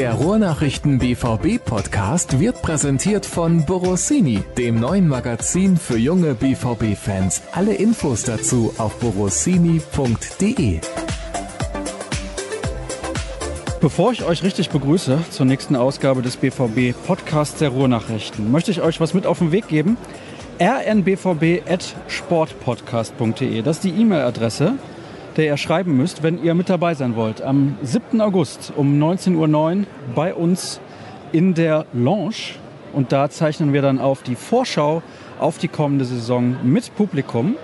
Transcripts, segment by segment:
Der Ruhrnachrichten BVB Podcast wird präsentiert von Borossini, dem neuen Magazin für junge BVB Fans. Alle Infos dazu auf borossini.de. Bevor ich euch richtig begrüße zur nächsten Ausgabe des BVB Podcasts der Ruhrnachrichten, möchte ich euch was mit auf den Weg geben. rnbvb.sportpodcast.de, das ist die E-Mail-Adresse, der ihr schreiben müsst, wenn ihr mit dabei sein wollt. Am 7. August um 19.09 Uhr bei uns in der Lounge. Und da zeichnen wir dann auf die Vorschau auf die kommende Saison mit Publikum.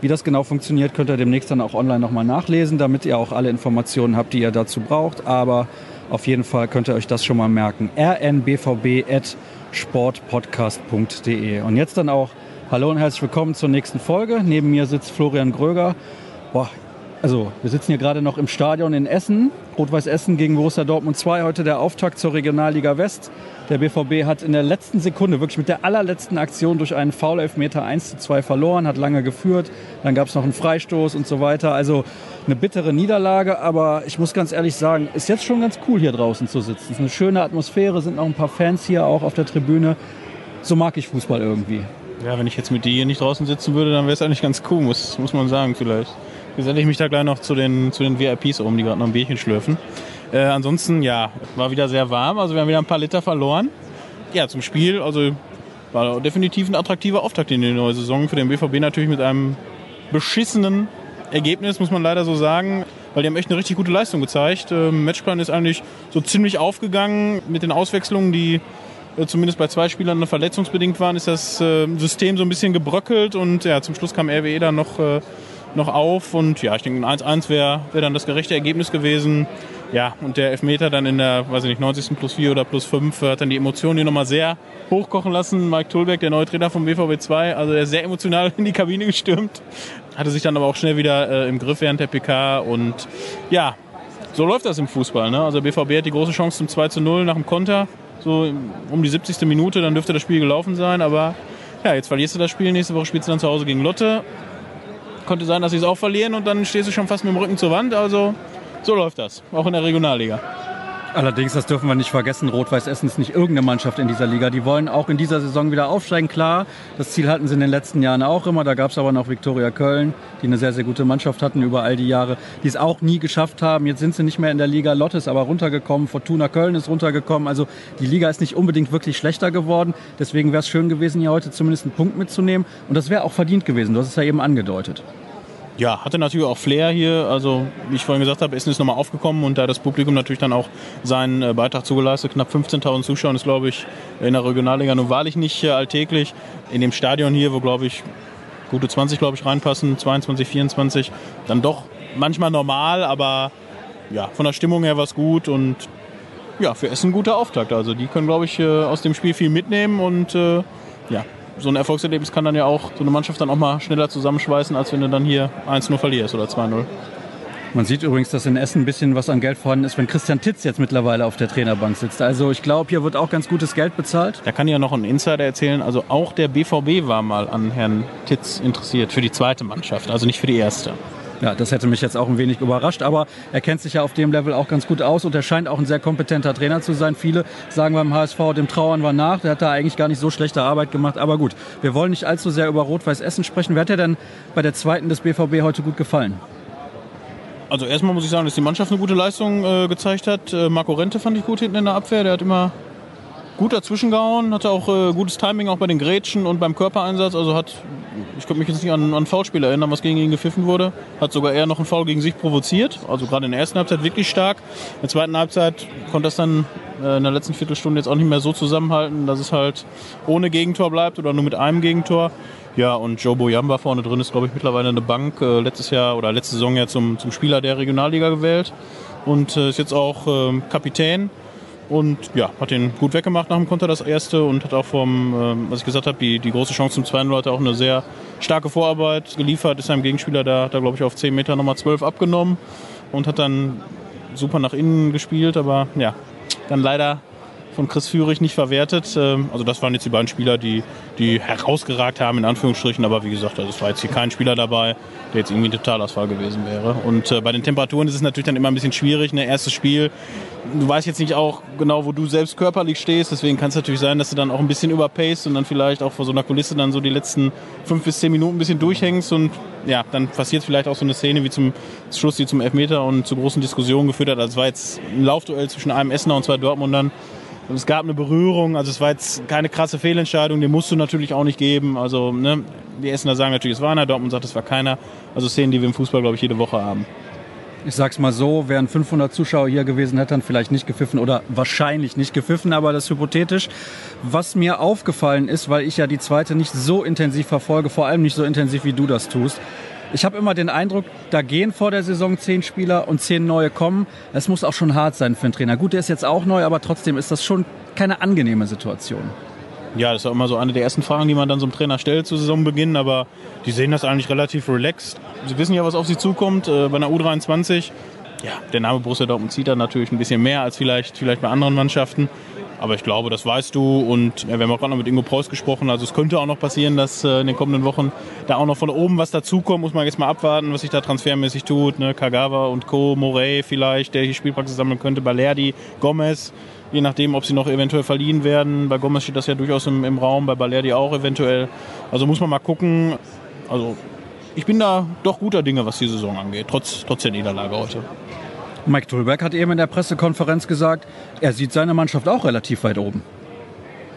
Wie das genau funktioniert, könnt ihr demnächst dann auch online nochmal nachlesen, damit ihr auch alle Informationen habt, die ihr dazu braucht. Aber auf jeden Fall könnt ihr euch das schon mal merken. rnbvb.sportpodcast.de. Und jetzt dann auch Hallo und herzlich willkommen zur nächsten Folge. Neben mir sitzt Florian Gröger. Boah, also, wir sitzen hier gerade noch im Stadion in Essen. Rot-Weiß Essen gegen Borussia Dortmund 2. Heute der Auftakt zur Regionalliga West. Der BVB hat in der letzten Sekunde, wirklich mit der allerletzten Aktion durch einen Foul-Elfmeter 1 zu 2 verloren, hat lange geführt. Dann gab es noch einen Freistoß und so weiter. Also eine bittere Niederlage, aber ich muss ganz ehrlich sagen, ist jetzt schon ganz cool hier draußen zu sitzen. Es ist eine schöne Atmosphäre, sind noch ein paar Fans hier auch auf der Tribüne. So mag ich Fußball irgendwie. Ja, wenn ich jetzt mit dir hier nicht draußen sitzen würde, dann wäre es eigentlich ganz cool, muss, muss man sagen vielleicht. Geselle ich mich da gleich noch zu den, zu den VIPs um, die gerade noch ein Bierchen schlürfen. Äh, ansonsten, ja, war wieder sehr warm. Also wir haben wieder ein paar Liter verloren. Ja, zum Spiel, also war definitiv ein attraktiver Auftakt in die neue Saison. Für den BVB natürlich mit einem beschissenen Ergebnis, muss man leider so sagen. Weil die haben echt eine richtig gute Leistung gezeigt. Ähm, Matchplan ist eigentlich so ziemlich aufgegangen mit den Auswechslungen, die äh, zumindest bei zwei Spielern verletzungsbedingt waren, ist das äh, System so ein bisschen gebröckelt und ja, zum Schluss kam RWE dann noch äh, noch auf und ja, ich denke, ein 1-1 wäre wär dann das gerechte Ergebnis gewesen. Ja, und der Elfmeter dann in der, weiß ich nicht, 90. plus 4 oder plus 5 hat dann die Emotionen hier nochmal sehr hochkochen lassen. Mike Tulbeck, der neue Trainer vom BVB 2, also der ist sehr emotional in die Kabine gestürmt, hatte sich dann aber auch schnell wieder äh, im Griff während der PK und ja, so läuft das im Fußball. Ne? Also der BVB hat die große Chance zum 2 zu 0 nach dem Konter, so um die 70. Minute, dann dürfte das Spiel gelaufen sein, aber ja, jetzt verlierst du das Spiel, nächste Woche spielst du dann zu Hause gegen Lotte könnte sein, dass sie es auch verlieren und dann stehst du schon fast mit dem Rücken zur Wand. Also so läuft das, auch in der Regionalliga. Allerdings, das dürfen wir nicht vergessen, Rot-Weiß Essen ist nicht irgendeine Mannschaft in dieser Liga. Die wollen auch in dieser Saison wieder aufsteigen, klar. Das Ziel hatten sie in den letzten Jahren auch immer. Da gab es aber noch Viktoria Köln, die eine sehr, sehr gute Mannschaft hatten über all die Jahre, die es auch nie geschafft haben. Jetzt sind sie nicht mehr in der Liga. Lotte ist aber runtergekommen, Fortuna Köln ist runtergekommen. Also die Liga ist nicht unbedingt wirklich schlechter geworden. Deswegen wäre es schön gewesen, hier heute zumindest einen Punkt mitzunehmen. Und das wäre auch verdient gewesen. Du hast es ja eben angedeutet ja, hatte natürlich auch Flair hier. Also, wie ich vorhin gesagt habe, Essen ist nochmal aufgekommen und da das Publikum natürlich dann auch seinen äh, Beitrag zugeleistet. Knapp 15.000 Zuschauer ist, glaube ich, in der Regionalliga nun wahrlich nicht äh, alltäglich. In dem Stadion hier, wo, glaube ich, gute 20, glaube ich, reinpassen, 22, 24, dann doch manchmal normal, aber ja, von der Stimmung her war es gut und ja, für Essen ein guter Auftakt. Also, die können, glaube ich, äh, aus dem Spiel viel mitnehmen und ja, so ein Erfolgserlebnis kann dann ja auch so eine Mannschaft dann auch mal schneller zusammenschweißen, als wenn du dann hier 1-0 verlierst oder 2-0. Man sieht übrigens, dass in Essen ein bisschen was an Geld vorhanden ist, wenn Christian Titz jetzt mittlerweile auf der Trainerbank sitzt. Also ich glaube, hier wird auch ganz gutes Geld bezahlt. Da kann ich ja noch einen Insider erzählen. Also auch der BVB war mal an Herrn Titz interessiert für die zweite Mannschaft, also nicht für die erste. Ja, das hätte mich jetzt auch ein wenig überrascht, aber er kennt sich ja auf dem Level auch ganz gut aus und er scheint auch ein sehr kompetenter Trainer zu sein. Viele sagen beim HSV, dem trauern wir nach. Der hat da eigentlich gar nicht so schlechte Arbeit gemacht. Aber gut, wir wollen nicht allzu sehr über Rot-Weiß Essen sprechen. Wer hat dir denn bei der zweiten des BVB heute gut gefallen? Also erstmal muss ich sagen, dass die Mannschaft eine gute Leistung äh, gezeigt hat. Äh, Marco Rente fand ich gut hinten in der Abwehr. Der hat immer gut dazwischen gehauen, hatte auch äh, gutes Timing auch bei den Grätschen und beim Körpereinsatz. Also hat, ich könnte mich jetzt nicht an, an Foulspiel erinnern, was gegen ihn gepfiffen wurde. Hat sogar eher noch einen Foul gegen sich provoziert. Also gerade in der ersten Halbzeit wirklich stark. In der zweiten Halbzeit konnte das dann äh, in der letzten Viertelstunde jetzt auch nicht mehr so zusammenhalten, dass es halt ohne Gegentor bleibt oder nur mit einem Gegentor. Ja, und Joe Boyamba vorne drin ist, glaube ich, mittlerweile eine Bank. Äh, letztes Jahr oder letzte Saison ja zum, zum Spieler der Regionalliga gewählt und äh, ist jetzt auch ähm, Kapitän und ja, hat den gut weggemacht nach dem Konter, das erste. Und hat auch vom, äh, was ich gesagt habe, die, die große Chance zum zweiten hat auch eine sehr starke Vorarbeit geliefert. Ist seinem Gegenspieler da, da glaube ich, auf 10 Meter nochmal 12 abgenommen. Und hat dann super nach innen gespielt. Aber ja, dann leider von Chris Führig nicht verwertet. Ähm, also das waren jetzt die beiden Spieler, die, die herausgeragt haben, in Anführungsstrichen. Aber wie gesagt, also es war jetzt hier kein Spieler dabei, der jetzt irgendwie ein Totalausfall gewesen wäre. Und äh, bei den Temperaturen ist es natürlich dann immer ein bisschen schwierig. Ne? Erstes Spiel, du weißt jetzt nicht auch genau, wo du selbst körperlich stehst. Deswegen kann es natürlich sein, dass du dann auch ein bisschen überpaced und dann vielleicht auch vor so einer Kulisse dann so die letzten fünf bis zehn Minuten ein bisschen durchhängst. Und ja, dann passiert vielleicht auch so eine Szene wie zum Schluss, die zum Elfmeter und zu großen Diskussionen geführt hat. Also es war jetzt ein Laufduell zwischen einem Essener und zwei Dortmundern. Es gab eine Berührung, also es war jetzt keine krasse Fehlentscheidung, den musst du natürlich auch nicht geben. Also ne, die Essener sagen natürlich, es war einer, Dortmund sagt, es war keiner. Also Szenen, die wir im Fußball, glaube ich, jede Woche haben. Ich sag's mal so, wären 500 Zuschauer hier gewesen, hätte dann vielleicht nicht gepfiffen oder wahrscheinlich nicht gepfiffen, aber das ist hypothetisch. Was mir aufgefallen ist, weil ich ja die zweite nicht so intensiv verfolge, vor allem nicht so intensiv wie du das tust, ich habe immer den Eindruck, da gehen vor der Saison zehn Spieler und zehn neue kommen. Es muss auch schon hart sein für einen Trainer. Gut, der ist jetzt auch neu, aber trotzdem ist das schon keine angenehme Situation. Ja, das ist auch immer so eine der ersten Fragen, die man dann so einem Trainer stellt zu Saisonbeginn, aber die sehen das eigentlich relativ relaxed. Sie wissen ja, was auf sie zukommt. Äh, bei einer U23, ja, der Name Borussia Dortmund zieht da natürlich ein bisschen mehr als vielleicht, vielleicht bei anderen Mannschaften. Aber ich glaube, das weißt du. Und ja, wir haben auch gerade noch mit Ingo Preuß gesprochen. Also es könnte auch noch passieren, dass äh, in den kommenden Wochen da auch noch von oben was dazukommt. Muss man jetzt mal abwarten, was sich da transfermäßig tut. Ne? Kagawa und Co., Morey vielleicht, der hier Spielpraxis sammeln könnte. Balerdi, Gomez. Je nachdem, ob sie noch eventuell verliehen werden. Bei Gomez steht das ja durchaus im, im Raum, bei Balerdi auch eventuell. Also muss man mal gucken. Also ich bin da doch guter Dinge, was die Saison angeht, trotz, trotz der Niederlage heute. Mike Tulberg hat eben in der Pressekonferenz gesagt, er sieht seine Mannschaft auch relativ weit oben.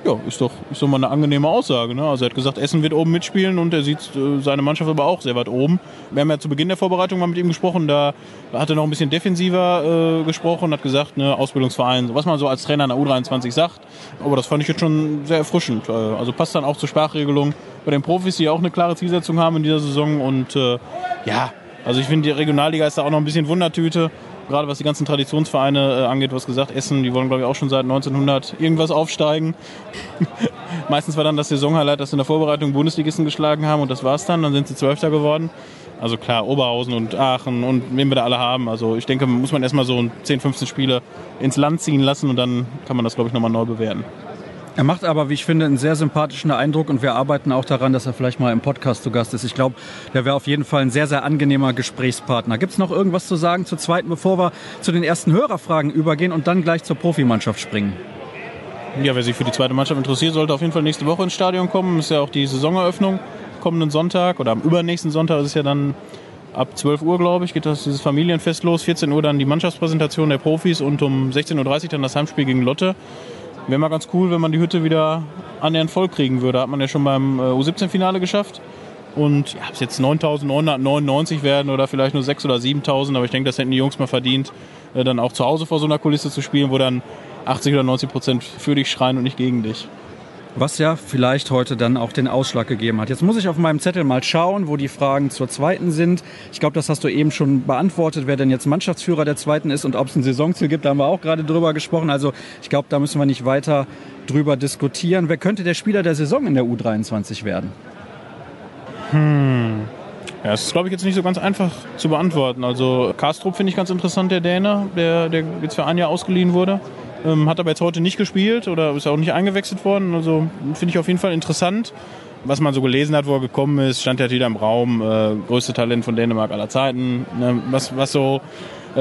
Ja, ist doch, ist doch mal eine angenehme Aussage. Ne? Also er hat gesagt, Essen wird oben mitspielen und er sieht äh, seine Mannschaft aber auch sehr weit oben. Wir haben ja zu Beginn der Vorbereitung mal mit ihm gesprochen, da hat er noch ein bisschen defensiver äh, gesprochen und hat gesagt, ne, Ausbildungsverein, was man so als Trainer in der U23 sagt. Aber das fand ich jetzt schon sehr erfrischend. Äh, also passt dann auch zur Sprachregelung bei den Profis, die auch eine klare Zielsetzung haben in dieser Saison. Und äh, ja, also ich finde, die Regionalliga ist da auch noch ein bisschen Wundertüte gerade was die ganzen Traditionsvereine äh, angeht, du hast gesagt, Essen, die wollen glaube ich auch schon seit 1900 irgendwas aufsteigen. Meistens war dann das Saisonhighlight, dass sie in der Vorbereitung Bundesligisten geschlagen haben und das war's dann, dann sind sie Zwölfter geworden. Also klar, Oberhausen und Aachen und wen wir da alle haben. Also ich denke, muss man erstmal so 10, 15 Spiele ins Land ziehen lassen und dann kann man das glaube ich nochmal neu bewerten. Er macht aber, wie ich finde, einen sehr sympathischen Eindruck und wir arbeiten auch daran, dass er vielleicht mal im Podcast zu Gast ist. Ich glaube, der wäre auf jeden Fall ein sehr, sehr angenehmer Gesprächspartner. Gibt es noch irgendwas zu sagen zur zweiten, bevor wir zu den ersten Hörerfragen übergehen und dann gleich zur Profimannschaft springen? Ja, wer sich für die zweite Mannschaft interessiert, sollte auf jeden Fall nächste Woche ins Stadion kommen. Ist ja auch die Saisoneröffnung kommenden Sonntag oder am übernächsten Sonntag ist es ja dann ab 12 Uhr, glaube ich, geht das dieses Familienfest los. 14 Uhr dann die Mannschaftspräsentation der Profis und um 16.30 Uhr dann das Heimspiel gegen Lotte. Wäre mal ganz cool, wenn man die Hütte wieder annähernd voll kriegen würde. Hat man ja schon beim äh, U17-Finale geschafft. Und ja, ob es jetzt 9.999 werden oder vielleicht nur 6.000 oder 7.000, aber ich denke, das hätten die Jungs mal verdient, äh, dann auch zu Hause vor so einer Kulisse zu spielen, wo dann 80 oder 90 Prozent für dich schreien und nicht gegen dich was ja vielleicht heute dann auch den Ausschlag gegeben hat. Jetzt muss ich auf meinem Zettel mal schauen, wo die Fragen zur zweiten sind. Ich glaube, das hast du eben schon beantwortet, wer denn jetzt Mannschaftsführer der zweiten ist und ob es ein Saisonziel gibt, da haben wir auch gerade drüber gesprochen. Also ich glaube, da müssen wir nicht weiter drüber diskutieren. Wer könnte der Spieler der Saison in der U23 werden? Hm. Ja, das ist, glaube ich, jetzt nicht so ganz einfach zu beantworten. Also Kastrup finde ich ganz interessant, der Däne, der, der jetzt für ein Jahr ausgeliehen wurde. Ähm, hat aber jetzt heute nicht gespielt oder ist auch nicht eingewechselt worden. Also finde ich auf jeden Fall interessant. Was man so gelesen hat, wo er gekommen ist, stand ja wieder im Raum. Äh, größte Talent von Dänemark aller Zeiten. Ne? Was, was so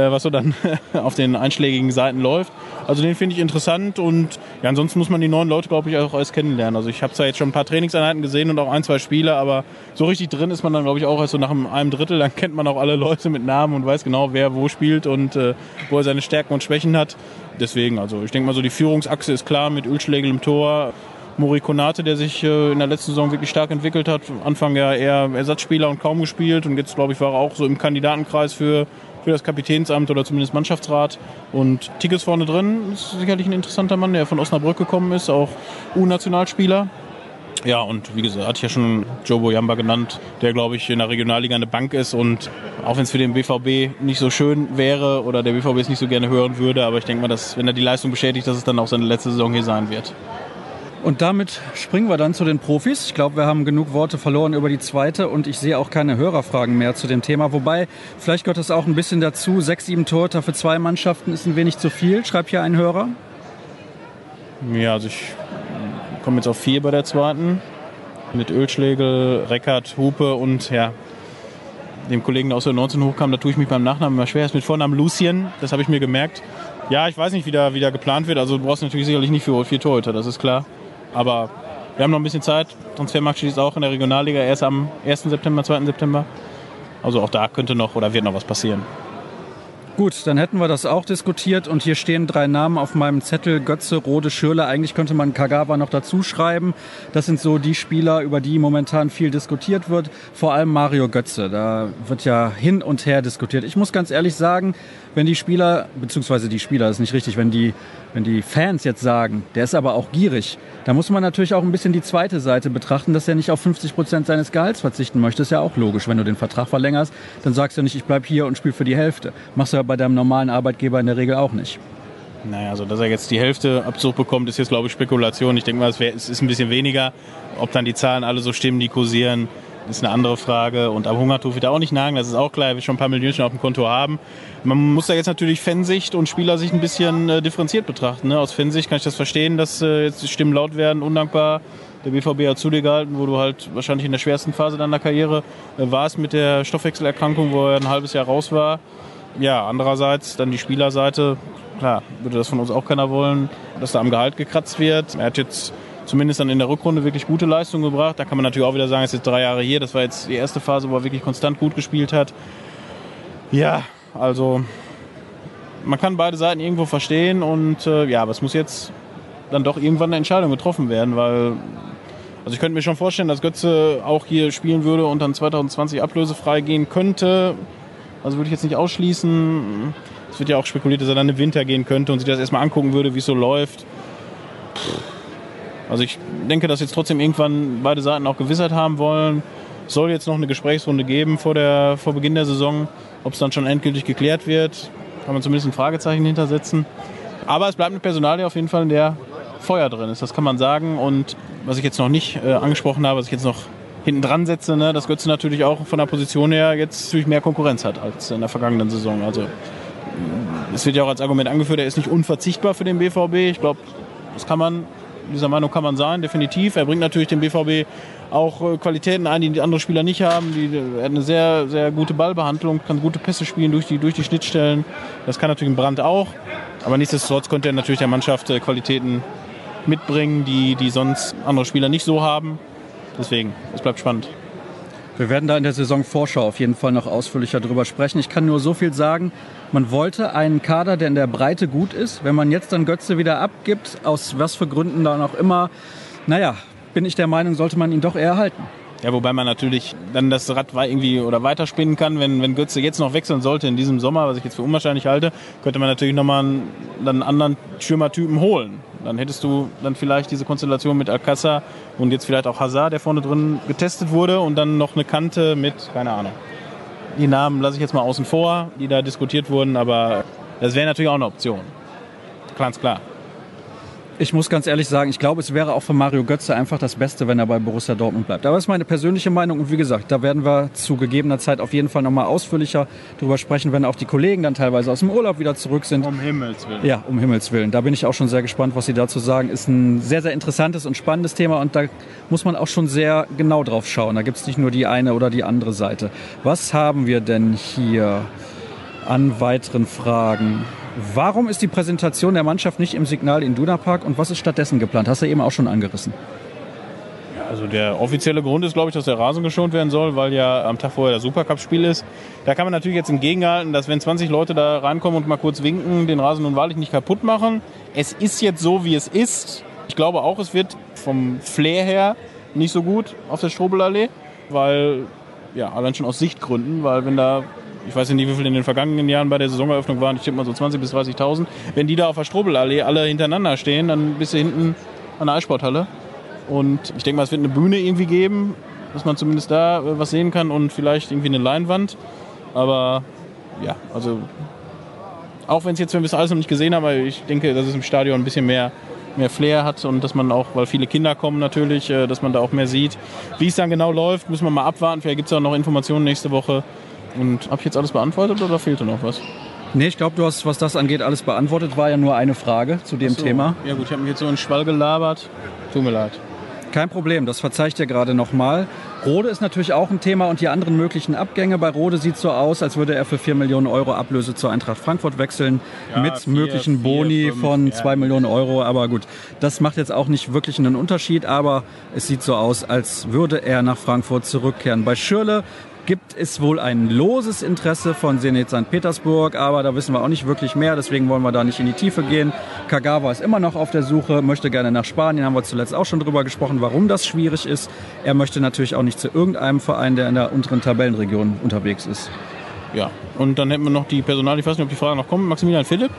was so dann auf den einschlägigen Seiten läuft. Also den finde ich interessant und ja, ansonsten muss man die neuen Leute, glaube ich, auch erst kennenlernen. Also ich habe zwar jetzt schon ein paar Trainingseinheiten gesehen und auch ein, zwei Spiele, aber so richtig drin ist man dann, glaube ich, auch erst so nach einem Drittel. Dann kennt man auch alle Leute mit Namen und weiß genau, wer wo spielt und äh, wo er seine Stärken und Schwächen hat. Deswegen, also ich denke mal so, die Führungsachse ist klar mit Ölschlägel im Tor. Mori Konate, der sich äh, in der letzten Saison wirklich stark entwickelt hat. Anfang ja eher Ersatzspieler und kaum gespielt und jetzt, glaube ich, war er auch so im Kandidatenkreis für für das Kapitänsamt oder zumindest Mannschaftsrat. Und Tigges vorne drin ist sicherlich ein interessanter Mann, der von Osnabrück gekommen ist, auch U-Nationalspieler. Ja, und wie gesagt, hatte ich ja schon Joe Boyamba genannt, der, glaube ich, in der Regionalliga eine Bank ist und auch wenn es für den BVB nicht so schön wäre oder der BVB es nicht so gerne hören würde, aber ich denke mal, dass, wenn er die Leistung bestätigt, dass es dann auch seine letzte Saison hier sein wird. Und damit springen wir dann zu den Profis. Ich glaube, wir haben genug Worte verloren über die zweite und ich sehe auch keine Hörerfragen mehr zu dem Thema. Wobei, vielleicht gehört das auch ein bisschen dazu. Sechs, sieben Torhüter für zwei Mannschaften ist ein wenig zu viel, schreibt hier ein Hörer. Ja, also ich komme jetzt auf vier bei der zweiten. Mit Ölschlägel, Reckert, Hupe und ja, dem Kollegen, der aus der 19 hochkam, da tue ich mich beim Nachnamen immer schwer. Ist mit Vornamen Lucien, das habe ich mir gemerkt. Ja, ich weiß nicht, wie da, wie da geplant wird. Also du brauchst natürlich sicherlich nicht für vier Torhüter, das ist klar. Aber wir haben noch ein bisschen Zeit. Transfermarkt schließt auch in der Regionalliga erst am 1. September, 2. September. Also auch da könnte noch oder wird noch was passieren. Gut, dann hätten wir das auch diskutiert und hier stehen drei Namen auf meinem Zettel, Götze, Rode, Schürle. Eigentlich könnte man Kagawa noch dazu schreiben. Das sind so die Spieler, über die momentan viel diskutiert wird. Vor allem Mario Götze, da wird ja hin und her diskutiert. Ich muss ganz ehrlich sagen, wenn die Spieler, beziehungsweise die Spieler, das ist nicht richtig, wenn die, wenn die Fans jetzt sagen, der ist aber auch gierig, da muss man natürlich auch ein bisschen die zweite Seite betrachten, dass er nicht auf 50 Prozent seines Gehalts verzichten möchte. Ist ja auch logisch. Wenn du den Vertrag verlängerst, dann sagst du nicht, ich bleib hier und spiele für die Hälfte. Machst du ja bei deinem normalen Arbeitgeber in der Regel auch nicht. Naja, also dass er jetzt die Hälfte Abzug bekommt, ist jetzt glaube ich Spekulation. Ich denke mal, es, wär, es ist ein bisschen weniger. Ob dann die Zahlen alle so stimmen, die kursieren, ist eine andere Frage. Und am Hungertuch wird er auch nicht nagen, das ist auch klar, er wird schon ein paar Millionen auf dem Konto haben. Man muss da jetzt natürlich Fansicht und Spielersicht ein bisschen äh, differenziert betrachten. Ne? Aus Fansicht kann ich das verstehen, dass äh, jetzt die Stimmen laut werden, undankbar. Der BVB hat zu dir gehalten, wo du halt wahrscheinlich in der schwersten Phase deiner Karriere äh, warst mit der Stoffwechselerkrankung, wo er ein halbes Jahr raus war. Ja, andererseits dann die Spielerseite, klar, würde das von uns auch keiner wollen, dass da am Gehalt gekratzt wird. Er hat jetzt zumindest dann in der Rückrunde wirklich gute Leistungen gebracht. Da kann man natürlich auch wieder sagen, es ist jetzt drei Jahre hier. Das war jetzt die erste Phase, wo er wirklich konstant gut gespielt hat. Ja, also man kann beide Seiten irgendwo verstehen und äh, ja, aber es muss jetzt dann doch irgendwann eine Entscheidung getroffen werden, weil also ich könnte mir schon vorstellen, dass Götze auch hier spielen würde und dann 2020 ablösefrei gehen könnte. Also würde ich jetzt nicht ausschließen. Es wird ja auch spekuliert, dass er dann im Winter gehen könnte und sich das erstmal angucken würde, wie es so läuft. Also ich denke, dass jetzt trotzdem irgendwann beide Seiten auch Gewissheit haben wollen. Es soll jetzt noch eine Gesprächsrunde geben vor, der, vor Beginn der Saison. Ob es dann schon endgültig geklärt wird, kann man zumindest ein Fragezeichen hintersetzen. Aber es bleibt eine Personalie auf jeden Fall, in der Feuer drin ist, das kann man sagen. Und was ich jetzt noch nicht äh, angesprochen habe, was ich jetzt noch hinten dran setze, ne, dass Götze natürlich auch von der Position her jetzt natürlich mehr Konkurrenz hat als in der vergangenen Saison. Also es wird ja auch als Argument angeführt, er ist nicht unverzichtbar für den BVB. Ich glaube, das kann man dieser Meinung kann man sein, definitiv. Er bringt natürlich dem BVB auch äh, Qualitäten ein, die, andere Spieler nicht haben. Die, er hat eine sehr, sehr gute Ballbehandlung, kann gute Pässe spielen durch die, durch die Schnittstellen. Das kann natürlich ein Brand auch. Aber nichtsdestotrotz konnte er natürlich der Mannschaft äh, Qualitäten mitbringen, die, die sonst andere Spieler nicht so haben. Deswegen, es bleibt spannend. Wir werden da in der Saisonvorschau auf jeden Fall noch ausführlicher drüber sprechen. Ich kann nur so viel sagen. Man wollte einen Kader, der in der Breite gut ist. Wenn man jetzt dann Götze wieder abgibt, aus was für Gründen dann auch immer, naja, bin ich der Meinung, sollte man ihn doch eher halten. Ja, wobei man natürlich dann das Rad irgendwie oder weiterspinnen kann, wenn, wenn Götze jetzt noch wechseln sollte in diesem Sommer, was ich jetzt für unwahrscheinlich halte, könnte man natürlich nochmal einen, einen anderen Stürmertypen holen. Dann hättest du dann vielleicht diese Konstellation mit Alcázar und jetzt vielleicht auch Hazard, der vorne drin getestet wurde und dann noch eine Kante mit, keine Ahnung. Die Namen lasse ich jetzt mal außen vor, die da diskutiert wurden, aber das wäre natürlich auch eine Option. Ganz klar. Ich muss ganz ehrlich sagen, ich glaube, es wäre auch für Mario Götze einfach das Beste, wenn er bei Borussia Dortmund bleibt. Aber das ist meine persönliche Meinung und wie gesagt, da werden wir zu gegebener Zeit auf jeden Fall nochmal ausführlicher drüber sprechen, wenn auch die Kollegen dann teilweise aus dem Urlaub wieder zurück sind. Um Himmels Willen. Ja, um Himmels Willen. Da bin ich auch schon sehr gespannt, was Sie dazu sagen. Ist ein sehr, sehr interessantes und spannendes Thema und da muss man auch schon sehr genau drauf schauen. Da gibt es nicht nur die eine oder die andere Seite. Was haben wir denn hier an weiteren Fragen? Warum ist die Präsentation der Mannschaft nicht im Signal in Duna Park und was ist stattdessen geplant? Hast du eben auch schon angerissen. Also der offizielle Grund ist, glaube ich, dass der Rasen geschont werden soll, weil ja am Tag vorher das Supercup-Spiel ist. Da kann man natürlich jetzt entgegenhalten, dass wenn 20 Leute da reinkommen und mal kurz winken, den Rasen nun wahrlich nicht kaputt machen. Es ist jetzt so, wie es ist. Ich glaube auch, es wird vom Flair her nicht so gut auf der Strobelallee, weil, ja, allein schon aus Sichtgründen, weil wenn da ich weiß nicht, wie viele in den vergangenen Jahren bei der Saisoneröffnung waren, ich tippe mal so 20.000 bis 30.000. Wenn die da auf der Strobelallee alle hintereinander stehen, dann bist du hinten an der Eissporthalle. Und ich denke mal, es wird eine Bühne irgendwie geben, dass man zumindest da äh, was sehen kann und vielleicht irgendwie eine Leinwand. Aber ja, also auch wenn es jetzt, wenn wir es alles noch nicht gesehen haben, aber ich denke, dass es im Stadion ein bisschen mehr, mehr Flair hat und dass man auch, weil viele Kinder kommen natürlich, äh, dass man da auch mehr sieht. Wie es dann genau läuft, müssen wir mal abwarten. Vielleicht gibt es auch noch Informationen nächste Woche. Und habe ich jetzt alles beantwortet oder fehlte noch was? Nee, ich glaube, du hast, was das angeht, alles beantwortet. War ja nur eine Frage zu dem So. Thema. Ja gut, ich habe mich jetzt so in den Schwall gelabert. Tut mir leid. Kein Problem, das verzeih ich dir gerade nochmal. Rode ist natürlich auch ein Thema und die anderen möglichen Abgänge. Bei Rode sieht so aus, als würde er für 4 Millionen Euro Ablöse zur Eintracht Frankfurt wechseln. Ja, mit vier, möglichen vier, Boni fünf, von ja. 2 Millionen Euro. Aber gut, das macht jetzt auch nicht wirklich einen Unterschied. Aber es sieht so aus, als würde er nach Frankfurt zurückkehren. Bei Schürle gibt es wohl ein loses Interesse von Zenit St. Petersburg, aber da wissen wir auch nicht wirklich mehr, deswegen wollen wir da nicht in die Tiefe gehen. Kagawa ist immer noch auf der Suche, möchte gerne nach Spanien, haben wir zuletzt auch schon drüber gesprochen, warum das schwierig ist. Er möchte natürlich auch nicht zu irgendeinem Verein, der in der unteren Tabellenregion unterwegs ist. Ja. Und dann hätten wir noch die Personal, ich weiß nicht, ob die Frage noch kommt. Maximilian Philipp?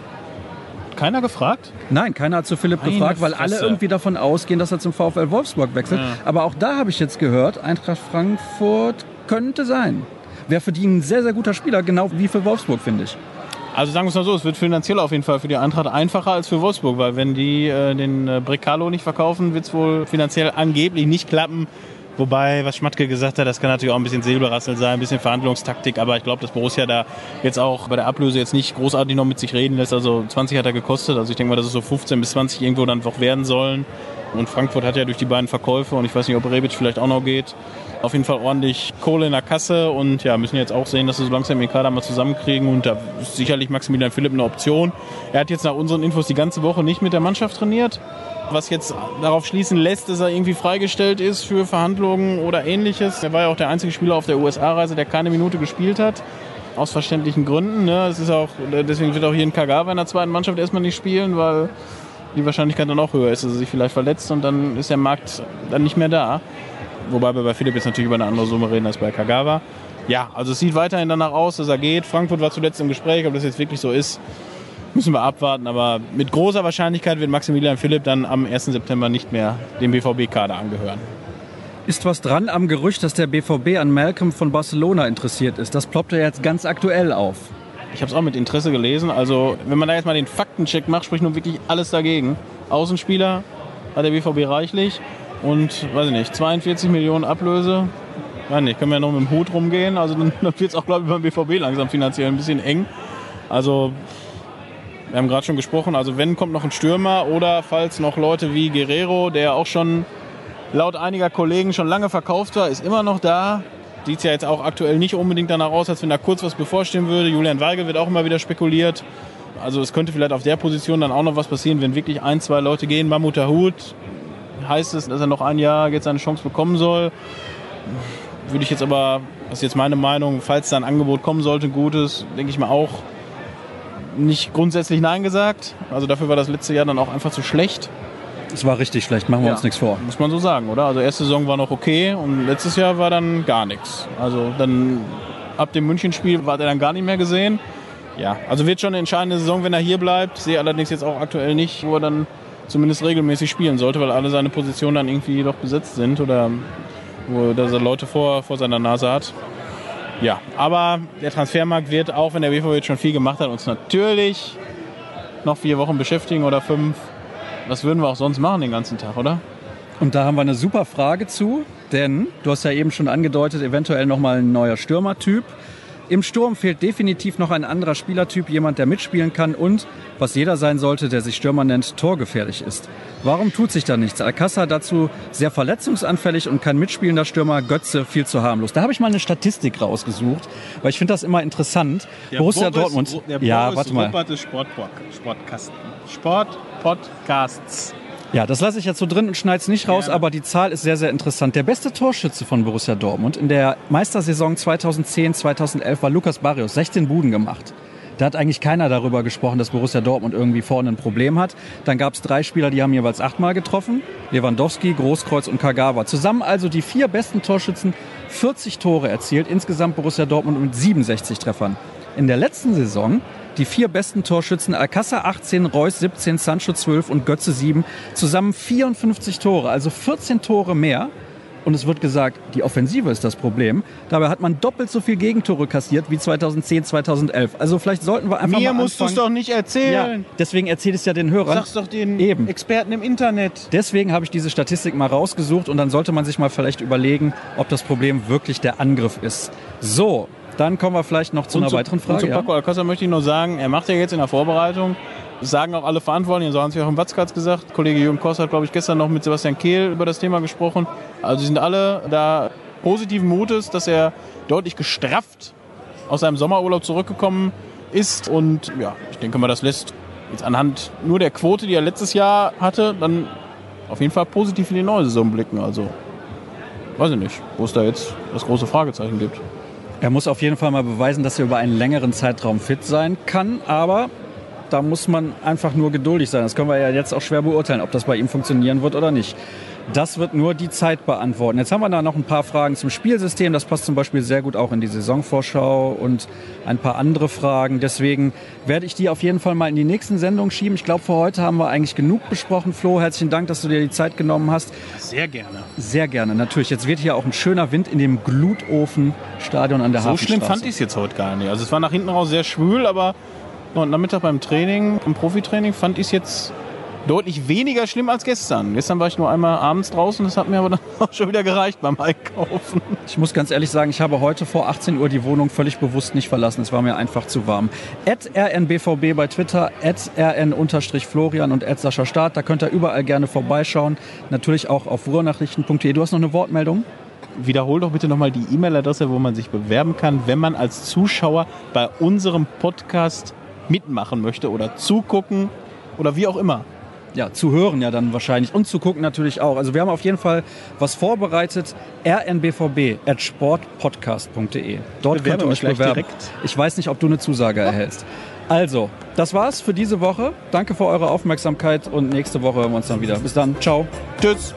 Keiner gefragt? Nein, keiner hat zu Philipp Meine gefragt, weil alle Fresse. irgendwie davon ausgehen, dass er zum VfL Wolfsburg wechselt. Ja. Aber auch da habe ich jetzt gehört, Eintracht Frankfurt könnte sein. Wäre für die ein sehr, sehr guter Spieler, genau wie für Wolfsburg, finde ich. Also sagen wir es mal so, es wird finanziell auf jeden Fall für die Eintracht einfacher als für Wolfsburg, weil wenn die äh, den äh, Brecalo nicht verkaufen, wird es wohl finanziell angeblich nicht klappen. Wobei, was Schmatke gesagt hat, das kann natürlich auch ein bisschen Silberrassel sein, ein bisschen Verhandlungstaktik, aber ich glaube, dass Borussia da jetzt auch bei der Ablöse jetzt nicht großartig noch mit sich reden lässt. Also 20 hat er gekostet, also ich denke mal, dass es so 15 bis 20 irgendwo dann doch werden sollen. Und Frankfurt hat ja durch die beiden Verkäufe und ich weiß nicht, ob Rebic vielleicht auch noch geht, auf jeden Fall ordentlich Kohle in der Kasse und ja, müssen jetzt auch sehen, dass sie so langsam den Kader mal zusammenkriegen und da ist sicherlich Maximilian Philipp eine Option. Er hat jetzt nach unseren Infos die ganze Woche nicht mit der Mannschaft trainiert, was jetzt darauf schließen lässt, dass er irgendwie freigestellt ist für Verhandlungen oder ähnliches. Er war ja auch der einzige Spieler auf der USA-Reise, der keine Minute gespielt hat. Aus verständlichen Gründen. Ne? Es ist auch, deswegen wird auch hier in Kagawa in der zweiten Mannschaft erstmal nicht spielen, weil die Wahrscheinlichkeit dann auch höher ist, dass er sich vielleicht verletzt und dann ist der Markt dann nicht mehr da. Wobei wir bei Philipp jetzt natürlich über eine andere Summe reden als bei Kagawa. Ja, also es sieht weiterhin danach aus, dass er geht. Frankfurt war zuletzt im Gespräch, ob das jetzt wirklich so ist, müssen wir abwarten. Aber mit großer Wahrscheinlichkeit wird Maximilian Philipp dann am 1. September nicht mehr dem BVB-Kader angehören. Ist was dran am Gerücht, dass der BVB an Malcolm von Barcelona interessiert ist? Das ploppt ja jetzt ganz aktuell auf. Ich habe es auch mit Interesse gelesen. Also wenn man da jetzt mal den Faktencheck macht, spricht nun wirklich alles dagegen. Außenspieler hat der BVB reichlich und weiß ich nicht, 42 Millionen Ablöse. Weiß nicht, können wir ja noch mit dem Hut rumgehen. Also dann, dann wird es auch, glaube ich, beim BVB langsam finanziell ein bisschen eng. Also wir haben gerade schon gesprochen, also wenn kommt noch ein Stürmer oder falls noch Leute wie Guerrero, der auch schon laut einiger Kollegen schon lange verkauft war, ist immer noch da. Sieht ja jetzt auch aktuell nicht unbedingt danach aus, als wenn da kurz was bevorstehen würde. Julian Weigel wird auch immer wieder spekuliert. Also es könnte vielleicht auf der Position dann auch noch was passieren, wenn wirklich ein, zwei Leute gehen. Mahmoud Hut heißt es, dass er noch ein Jahr jetzt seine Chance bekommen soll. Würde ich jetzt aber, das ist jetzt meine Meinung, falls da ein Angebot kommen sollte, ein gutes, denke ich mal auch nicht grundsätzlich Nein gesagt. Also dafür war das letzte Jahr dann auch einfach zu schlecht. Es war richtig schlecht, machen wir Ja. uns nichts vor. Muss man so sagen, oder? Also erste Saison war noch okay und letztes Jahr war dann gar nichts. Also dann ab dem Münchenspiel war er dann gar nicht mehr gesehen. Ja, also wird schon eine entscheidende Saison, wenn er hier bleibt. Ich sehe allerdings jetzt auch aktuell nicht, wo er dann zumindest regelmäßig spielen sollte, weil alle seine Positionen dann irgendwie doch besetzt sind oder wo er Leute vor, vor seiner Nase hat. Ja, aber der Transfermarkt wird, auch wenn der BVB jetzt schon viel gemacht hat, uns natürlich noch vier Wochen beschäftigen oder fünf. Was würden wir auch sonst machen den ganzen Tag, oder? Und da haben wir eine super Frage zu, denn du hast ja eben schon angedeutet, eventuell nochmal ein neuer Stürmertyp. Im Sturm fehlt definitiv noch ein anderer Spielertyp, jemand, der mitspielen kann und, was jeder sein sollte, der sich Stürmer nennt, torgefährlich ist. Warum tut sich da nichts? Alcázar dazu sehr verletzungsanfällig und kein mitspielender Stürmer, Götze viel zu harmlos. Da habe ich mal eine Statistik rausgesucht, weil ich finde das immer interessant. Borussia Dortmund. ja, warte mal. Sportkasten. Sportpodcasts. Ja, das lasse ich jetzt so drin und schneide es nicht raus, Gerne. aber die Zahl ist sehr, sehr interessant. Der beste Torschütze von Borussia Dortmund in der Meistersaison 2010, 2011 war Lukas Barrios, 16 Buden gemacht. Da hat eigentlich keiner darüber gesprochen, dass Borussia Dortmund irgendwie vorne ein Problem hat. Dann gab es drei Spieler, die haben jeweils achtmal getroffen. Lewandowski, Großkreuz und Kagawa. Zusammen also die vier besten Torschützen, 40 Tore erzielt. Insgesamt Borussia Dortmund mit 67 Treffern. In der letzten Saison die vier besten Torschützen, Alcázar 18, Reus 17, Sancho 12 und Götze 7. Zusammen 54 Tore, also 14 Tore mehr. Und es wird gesagt, die Offensive ist das Problem. Dabei hat man doppelt so viel Gegentore kassiert wie 2010, 2011. Also vielleicht sollten wir einfach Mir mal musst du es doch nicht Ja, erzählen. deswegen erzähle ich es ja den Hörern. Sag's doch den Eben. Experten im Internet. Deswegen habe ich diese Statistik mal rausgesucht und dann sollte man sich mal vielleicht überlegen, ob das Problem wirklich der Angriff ist. So, Dann kommen wir vielleicht noch zu Und einer weiteren Und Frage. zu Ja? Paco Alcázar möchte ich nur sagen, er macht ja jetzt in der Vorbereitung, das sagen auch alle Verantwortlichen, so Hans-Joachim Watzke hat gesagt, Kollege Jürgen Koss hat, glaube ich, gestern noch mit Sebastian Kehl über das Thema gesprochen. Also sie sind alle da positiven Mutes, dass er deutlich gestrafft aus seinem Sommerurlaub zurückgekommen ist. Und ja, ich denke mal, das lässt jetzt anhand nur der Quote, die er letztes Jahr hatte, dann auf jeden Fall positiv in die neue Saison blicken. Also weiß ich nicht, wo es da jetzt das große Fragezeichen gibt. Er muss auf jeden Fall mal beweisen, dass er über einen längeren Zeitraum fit sein kann, aber da muss man einfach nur geduldig sein. Das können wir ja jetzt auch schwer beurteilen, ob das bei ihm funktionieren wird oder nicht. Das wird nur die Zeit beantworten. Jetzt haben wir da noch ein paar Fragen zum Spielsystem. Das passt zum Beispiel sehr gut auch in die Saisonvorschau und ein paar andere Fragen. Deswegen werde ich die auf jeden Fall mal in die nächsten Sendungen schieben. Ich glaube, für heute haben wir eigentlich genug besprochen. Flo, herzlichen Dank, dass du dir die Zeit genommen hast. Sehr gerne. Sehr gerne, natürlich. Jetzt wird hier auch ein schöner Wind in dem Glutofen-Stadion an der So Hafenstraße. schlimm fand ich es jetzt heute gar nicht. Also es war nach hinten raus sehr schwül, aber heute Nachmittag beim Training, im Profitraining, fand ich es jetzt deutlich weniger schlimm als gestern. Gestern war ich nur einmal abends draußen, das hat mir aber dann auch schon wieder gereicht beim Einkaufen. Ich muss ganz ehrlich sagen, ich habe heute vor 18 Uhr die Wohnung völlig bewusst nicht verlassen. Es war mir einfach zu warm. At rnbvb bei Twitter, at rn-florian und at Sascha Staat. Da könnt ihr überall gerne vorbeischauen. Natürlich auch auf ruhrnachrichten.de. Du hast noch eine Wortmeldung? Wiederhol doch bitte nochmal die E-Mail-Adresse, wo man sich bewerben kann, wenn man als Zuschauer bei unserem Podcast mitmachen möchte oder zugucken oder wie auch immer. Ja, zu hören ja dann wahrscheinlich und zu gucken natürlich auch. Also wir haben auf jeden Fall was vorbereitet. rnbvb at sportpodcast.de. Dort könnt ihr euch gleich bewerben. direkt. Ich weiß nicht, ob du eine Zusage erhältst. Also, das war's für diese Woche. Danke für eure Aufmerksamkeit und nächste Woche hören wir uns dann wieder. Bis dann. Ciao. Tschüss.